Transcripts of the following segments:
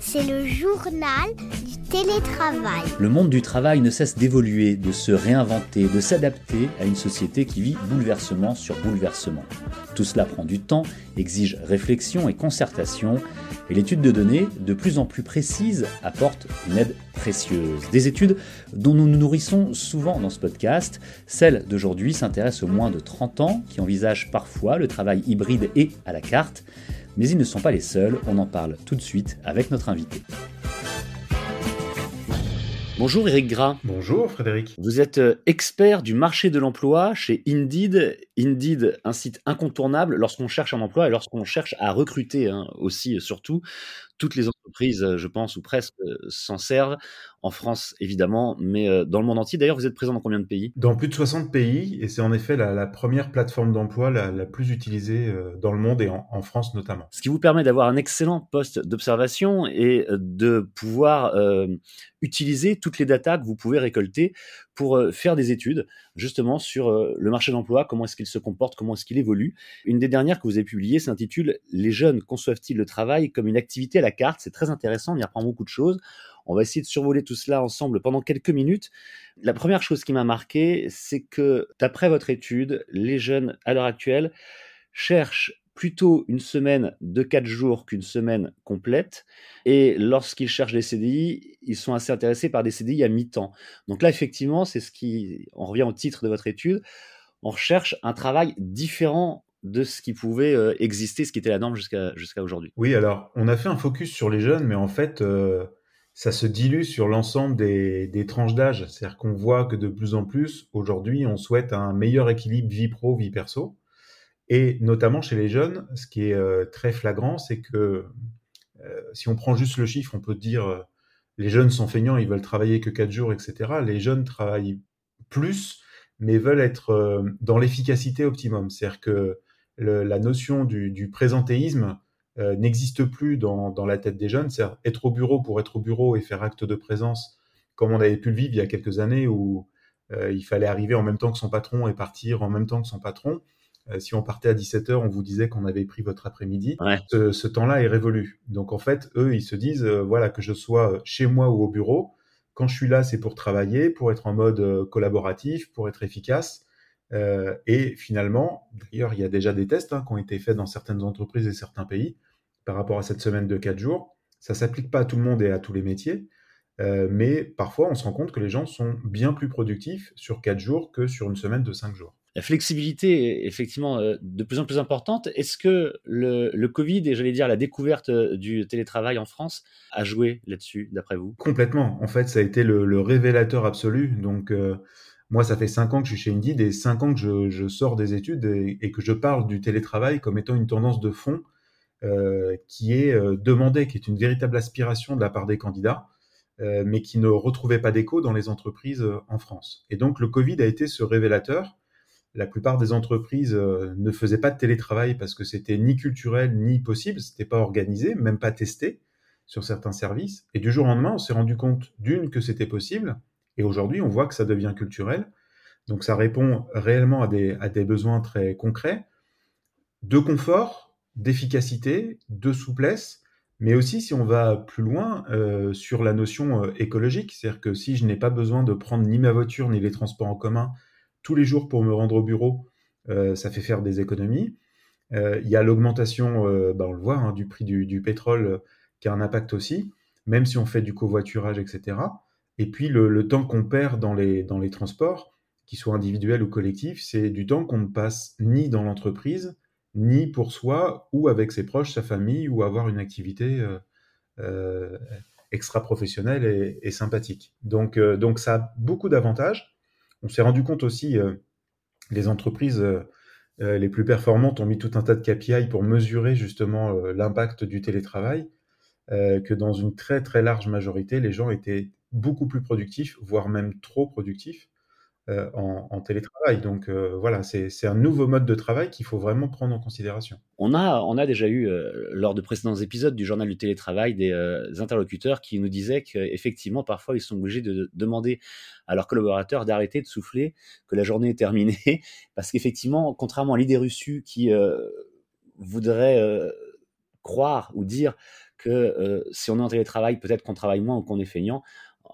C'est le journal du télétravail. Le monde du travail ne cesse d'évoluer, de se réinventer, de s'adapter à une société qui vit bouleversement sur bouleversement. Tout cela prend du temps, exige réflexion et concertation, et l'étude de données, de plus en plus précise, apporte une aide précieuse. Des études dont nous nous nourrissons souvent dans ce podcast. Celle d'aujourd'hui s'intéresse aux moins de 30 ans qui envisagent parfois le travail hybride et à la carte. Mais ils ne sont pas les seuls, on en parle tout de suite avec notre invité. Bonjour Eric Gras. Bonjour Frédéric. Vous êtes euh, expert du marché de l'emploi chez Indeed. Indeed, un site incontournable lorsqu'on cherche un emploi et lorsqu'on cherche à recruter hein, aussi et surtout. Toutes les entreprises, je pense, ou presque, s'en servent. En France, évidemment, mais dans le monde entier. D'ailleurs, vous êtes présent dans combien de pays? Dans plus de 60 pays, et c'est en effet la, première plateforme d'emploi la, plus utilisée dans le monde et en, France notamment. Ce qui vous permet d'avoir un excellent poste d'observation et de pouvoir utiliser toutes les datas que vous pouvez récolter pour euh, faire des études justement sur euh, le marché d'emploi, comment est-ce qu'il se comporte, comment est-ce qu'il évolue. Une des dernières que vous avez publiées s'intitule Les jeunes conçoivent-ils le travail comme une activité à la carte? C'est très intéressant, on y apprend beaucoup de choses. On va essayer de survoler tout cela ensemble pendant quelques minutes. La première chose qui m'a marqué, c'est que d'après votre étude, les jeunes à l'heure actuelle cherchent plutôt une semaine de 4 jours qu'une semaine complète. Et lorsqu'ils cherchent des CDI, ils sont assez intéressés par des CDI à mi-temps. Donc là, effectivement, c'est ce qui, on revient au titre de votre étude, on recherche un travail différent de ce qui pouvait euh, exister, ce qui était la norme jusqu'à aujourd'hui. Oui, alors on a fait un focus sur les jeunes, mais en fait, euh, ça se dilue sur l'ensemble des, tranches d'âge. C'est-à-dire qu'on voit que de plus en plus, aujourd'hui, on souhaite un meilleur équilibre vie pro, vie perso. Et notamment chez les jeunes, ce qui est euh, très flagrant, c'est que euh, si on prend juste le chiffre, on peut dire euh, les jeunes sont feignants, ils veulent travailler que 4 jours, etc. Les jeunes travaillent plus, mais veulent être dans l'efficacité optimum. C'est-à-dire que la notion du, présentéisme n'existe plus dans, dans, la tête des jeunes. C'est-à-dire être au bureau pour être au bureau et faire acte de présence, comme on avait pu le vivre il y a quelques années où il fallait arriver en même temps que son patron et partir en même temps que son patron. Euh, si on partait à 17h, on vous disait qu'on avait pris votre après-midi. Ce, temps-là est révolu. Donc en fait, eux, ils se disent, euh, voilà, que je sois chez moi ou au bureau, quand je suis là, c'est pour travailler, pour être en mode euh, collaboratif, pour être efficace. et finalement, d'ailleurs, il y a déjà des tests hein, qui ont été faits dans certaines entreprises et certains pays par rapport à cette semaine de 4 jours. Ça s'applique pas à tout le monde et à tous les métiers, mais parfois, on se rend compte que les gens sont bien plus productifs sur 4 jours que sur une semaine de 5 jours la flexibilité est effectivement euh, de plus en plus importante. Est-ce que le, Covid et j'allais dire la découverte euh, du télétravail en France a joué là-dessus, d'après vous? Complètement. En fait, ça a été le, révélateur absolu. Donc, euh, moi, ça fait cinq ans que je suis chez Indeed et cinq ans que je, sors des études et, que je parle du télétravail comme étant une tendance de fond qui est demandée, qui est une véritable aspiration de la part des candidats. mais qui ne retrouvait pas d'écho dans les entreprises en France. Et donc le Covid a été ce révélateur la plupart des entreprises euh, ne faisaient pas de télétravail parce que c'était ni culturel ni possible, c'était pas organisé, même pas testé sur certains services. Et du jour au lendemain, on s'est rendu compte d'une que c'était possible, et aujourd'hui, on voit que ça devient culturel. Donc ça répond réellement à des, besoins très concrets de confort, d'efficacité, de souplesse, mais aussi si on va plus loin euh, sur la notion euh, écologique, c'est-à-dire que si je n'ai pas besoin de prendre ni ma voiture ni les transports en commun tous les jours pour me rendre au bureau, euh, ça fait faire des économies. Euh, il y a l'augmentation, euh, bah, on le voit, hein, du prix du, pétrole qui a un impact aussi, même si on fait du covoiturage, etc. Et puis le, temps qu'on perd dans les, transports, qu'ils soient individuels ou collectifs, c'est du temps qu'on ne passe ni dans l'entreprise, ni pour soi, ou avec ses proches, sa famille, ou avoir une activité extra-professionnelle et, et, sympathique. Donc, donc ça a beaucoup d'avantages. On s'est rendu compte aussi, euh, les entreprises euh, euh, les plus performantes ont mis tout un tas de KPI pour mesurer justement l'impact du télétravail, que dans une très très large majorité, les gens étaient beaucoup plus productifs, voire même trop productifs, euh, en, télétravail. Donc euh, voilà, c'est un nouveau mode de travail qu'il faut vraiment prendre en considération. On a, on a déjà eu, euh, lors de précédents épisodes du journal du télétravail, des interlocuteurs qui nous disaient qu'effectivement, parfois, ils sont obligés de demander à leurs collaborateurs d'arrêter de souffler, que la journée est terminée, parce qu'effectivement, contrairement à l'idée reçue qui voudrait croire ou dire que si on est en télétravail, peut-être qu'on travaille moins ou qu'on est feignant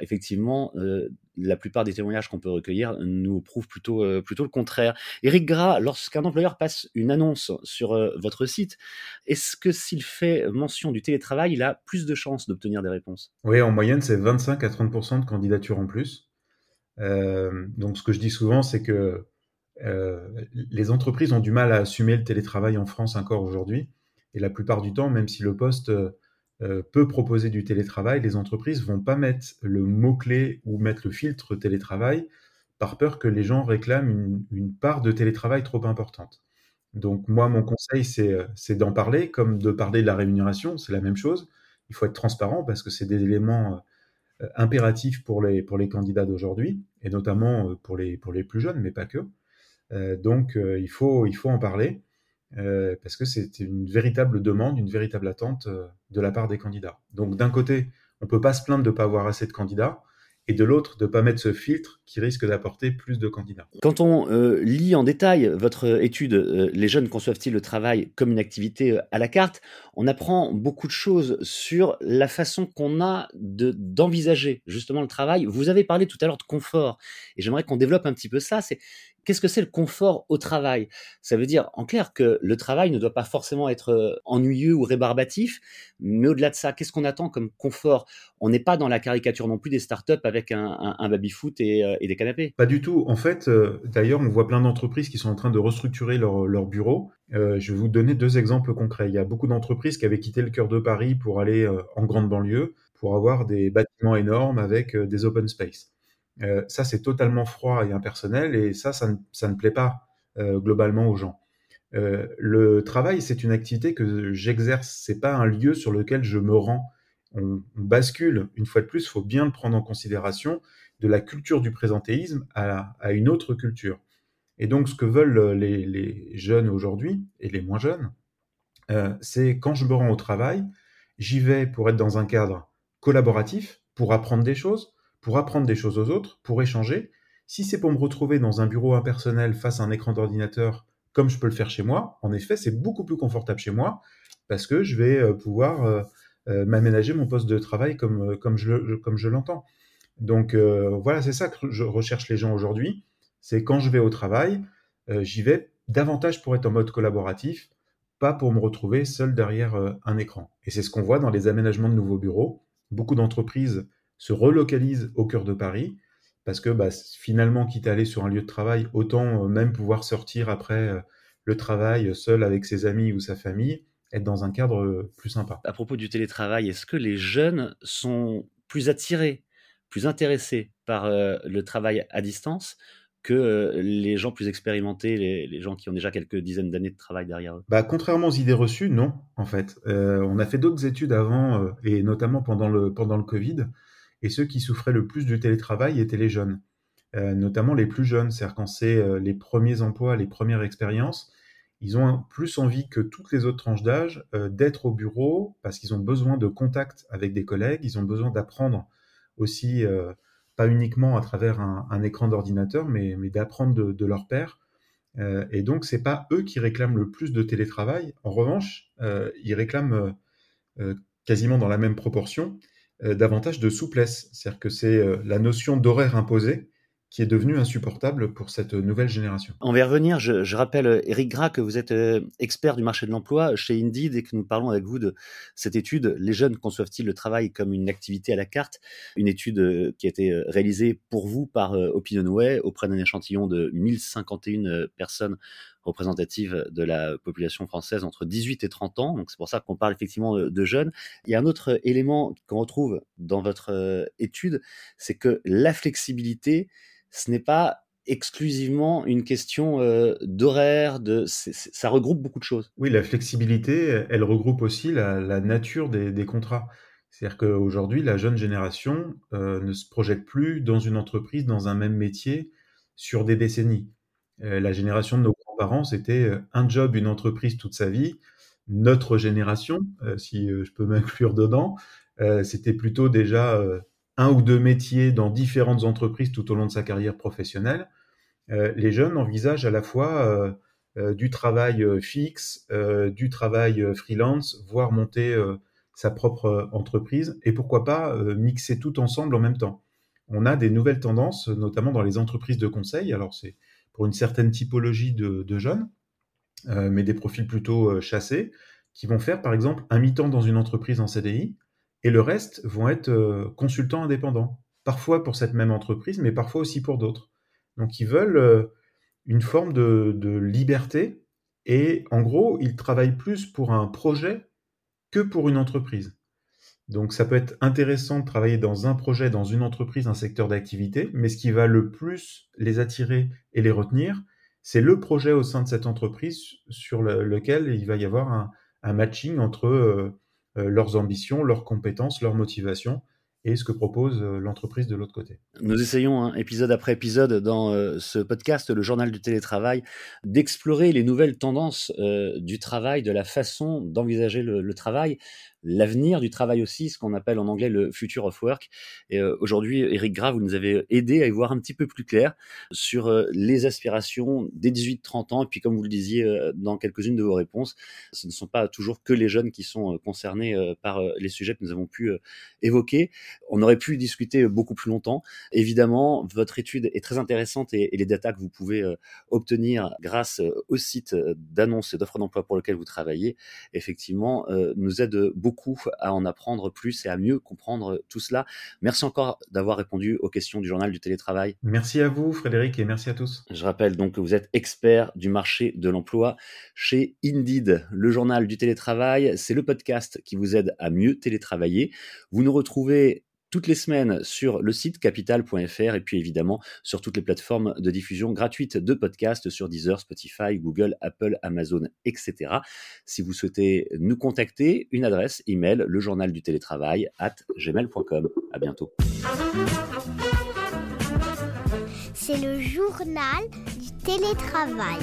effectivement, euh, la plupart des témoignages qu'on peut recueillir nous prouvent plutôt, euh, plutôt le contraire. Éric Gras, lorsqu'un employeur passe une annonce sur euh, votre site, est-ce que s'il fait mention du télétravail, il a plus de chances d'obtenir des réponses? Oui, en moyenne, c'est 25 à 30% de candidatures en plus. donc, ce que je dis souvent, c'est que les entreprises ont du mal à assumer le télétravail en France encore aujourd'hui. Et la plupart du temps, même si le poste euh, peut proposer du télétravail, les entreprises vont pas mettre le mot-clé ou mettre le filtre télétravail par peur que les gens réclament une, part de télétravail trop importante. Donc moi, mon conseil, euh, c'est d'en parler, comme de parler de la rémunération, c'est la même chose. Il faut être transparent parce que c'est des éléments euh, impératifs pour les, candidats d'aujourd'hui, et notamment pour les, plus jeunes, mais pas que. donc il faut en parler. Euh, parce que c'est une véritable demande, une véritable attente euh, de la part des candidats. Donc d'un côté, on ne peut pas se plaindre de ne pas avoir assez de candidats, et de l'autre, de ne pas mettre ce filtre qui risque d'apporter plus de candidats. Quand on euh, lit en détail votre étude Les jeunes conçoivent-ils le travail comme une activité à la carte? On apprend beaucoup de choses sur la façon qu'on a d'envisager justement le travail. Vous avez parlé tout à l'heure de confort, et j'aimerais qu'on développe un petit peu ça. C'est Qu'est-ce que c'est le confort au travail? Ça veut dire en clair que le travail ne doit pas forcément être euh, ennuyeux ou rébarbatif, mais au-delà de ça, qu'est-ce qu'on attend comme confort? On n'est pas dans la caricature non plus des startups avec un, baby-foot euh, et, des canapés. Pas du tout. En fait, euh, d'ailleurs, on voit plein d'entreprises qui sont en train de restructurer leur, leur bureau. je vais vous donner deux exemples concrets. Il y a beaucoup d'entreprises qui avaient quitté le cœur de Paris pour aller en grande banlieue, pour avoir des bâtiments énormes avec des open space. Euh, ça, c'est totalement froid et impersonnel, et ça, ça ne, plaît pas euh, globalement aux gens. Euh, le travail, c'est une activité que j'exerce, c'est pas un lieu sur lequel je me rends. On, bascule, une fois de plus, il faut bien le prendre en considération, de la culture du présentéisme à, une autre culture. Et donc, ce que veulent les, jeunes aujourd'hui, et les moins jeunes, c'est quand je me rends au travail, j'y vais pour être dans un cadre collaboratif, pour apprendre des choses, pour apprendre des choses aux autres, pour échanger. Si c'est pour me retrouver dans un bureau impersonnel face à un écran d'ordinateur, comme je peux le faire chez moi, en effet, c'est beaucoup plus confortable chez moi parce que je vais euh, pouvoir euh, euh, m'aménager mon poste de travail comme, je l'entends. Donc voilà, c'est ça que je recherche les gens aujourd'hui. C'est quand je vais au travail, j'y vais davantage pour être en mode collaboratif, pas pour me retrouver seul derrière un écran. Et c'est ce qu'on voit dans les aménagements de nouveaux bureaux. Beaucoup d'entreprises se relocalise au cœur de Paris, parce que bah, finalement, quitte à aller sur un lieu de travail, autant euh, même pouvoir sortir après euh, le travail seul avec ses amis ou sa famille, être dans un cadre euh, plus sympa. À propos du télétravail, est-ce que les jeunes sont plus attirés, plus intéressés par le travail à distance que les gens plus expérimentés, les, gens qui ont déjà quelques dizaines d'années de travail derrière eux? Bah, Contrairement aux idées reçues, non, en fait. on a fait d'autres études avant, et notamment pendant le, pendant le Covid, et ceux qui souffraient le plus du télétravail étaient les jeunes, euh, notamment les plus jeunes, c'est-à-dire quand c'est euh, les premiers emplois, les premières expériences, ils ont plus envie que toutes les autres tranches d'âge euh, d'être au bureau parce qu'ils ont besoin de contact avec des collègues, ils ont besoin d'apprendre aussi, pas uniquement à travers un, écran d'ordinateur, mais, d'apprendre de, de, leur père. et donc, c'est pas eux qui réclament le plus de télétravail. En revanche, ils réclament quasiment dans la même proportion davantage de souplesse. C'est-à-dire que c'est euh, la notion d'horaire imposé qui est devenue insupportable pour cette nouvelle génération. On va y revenir. Je, rappelle, Eric Gras, que vous êtes euh, expert du marché de l'emploi chez Indeed et que nous parlons avec vous de cette étude Les jeunes conçoivent-ils le travail comme une activité à la carte? Une étude qui a été réalisée pour vous par Opinionway auprès d'un échantillon de 1051 personnes représentative de la population française entre 18 et 30 ans. Donc c'est pour ça qu'on parle effectivement de, jeunes. Il y a un autre élément qu'on retrouve dans votre euh, étude, c'est que la flexibilité, ce n'est pas exclusivement une question euh, d'horaire, de, ça regroupe beaucoup de choses. Oui, la flexibilité, elle regroupe aussi la, nature des, contrats. C'est-à-dire qu'aujourd'hui, la jeune génération euh, ne se projette plus dans une entreprise, dans un même métier, sur des décennies. La génération de nos parents, c'était euh, un job, une entreprise toute sa vie. Notre génération, euh, si euh, je peux m'inclure dedans, c'était plutôt déjà un ou deux métiers dans différentes entreprises tout au long de sa carrière professionnelle. les jeunes envisagent à la fois du travail fixe, du travail freelance, voire monter sa propre entreprise et pourquoi pas mixer tout ensemble en même temps. On a des nouvelles tendances, notamment dans les entreprises de conseil. Alors c'est pour une certaine typologie de, jeunes, mais des profils plutôt chassés, qui vont faire par exemple un mi-temps dans une entreprise en CDI et le reste vont être euh, consultants indépendants, parfois pour cette même entreprise, mais parfois aussi pour d'autres. Donc ils veulent euh, une forme de, liberté et en gros, ils travaillent plus pour un projet que pour une entreprise. Donc ça peut être intéressant de travailler dans un projet, dans une entreprise, un secteur d'activité, mais ce qui va le plus les attirer et les retenir, c'est le projet au sein de cette entreprise sur lequel il va y avoir un, matching entre euh, euh, leurs ambitions, leurs compétences, leurs motivations et ce que propose euh, l'entreprise de l'autre côté. Nous essayons, hein, épisode après épisode, dans ce podcast, le journal du télétravail, d'explorer les nouvelles tendances du travail, de la façon d'envisager le, travail, l'avenir du travail aussi, ce qu'on appelle en anglais le future of work. Et euh, aujourd'hui, Eric Grave, vous nous avez aidé à y voir un petit peu plus clair sur euh, les aspirations des 18-30 ans. Et puis, comme vous le disiez euh, dans quelques-unes de vos réponses, ce ne sont pas toujours que les jeunes qui sont concernés par les sujets que nous avons pu évoquer. On aurait pu discuter beaucoup plus longtemps. Évidemment, votre étude est très intéressante et, les datas que vous pouvez obtenir grâce au site d'annonces et d'offres d'emploi pour lequel vous travaillez, effectivement, nous aident beaucoup à en apprendre plus et à mieux comprendre tout cela. Merci encore d'avoir répondu aux questions du journal du télétravail. Merci à vous, Frédéric, et merci à tous. Je rappelle donc que vous êtes expert du marché de l'emploi chez Indeed, le journal du télétravail. C'est le podcast qui vous aide à mieux télétravailler. Vous nous retrouvez toutes les semaines sur le site capital.fr et puis évidemment sur toutes les plateformes de diffusion gratuite de podcasts sur Deezer, Spotify, Google, Apple, Amazon, etc. Si vous souhaitez nous contacter, une adresse email le journal du télétravail at gmail.com. À bientôt. C'est le journal du télétravail.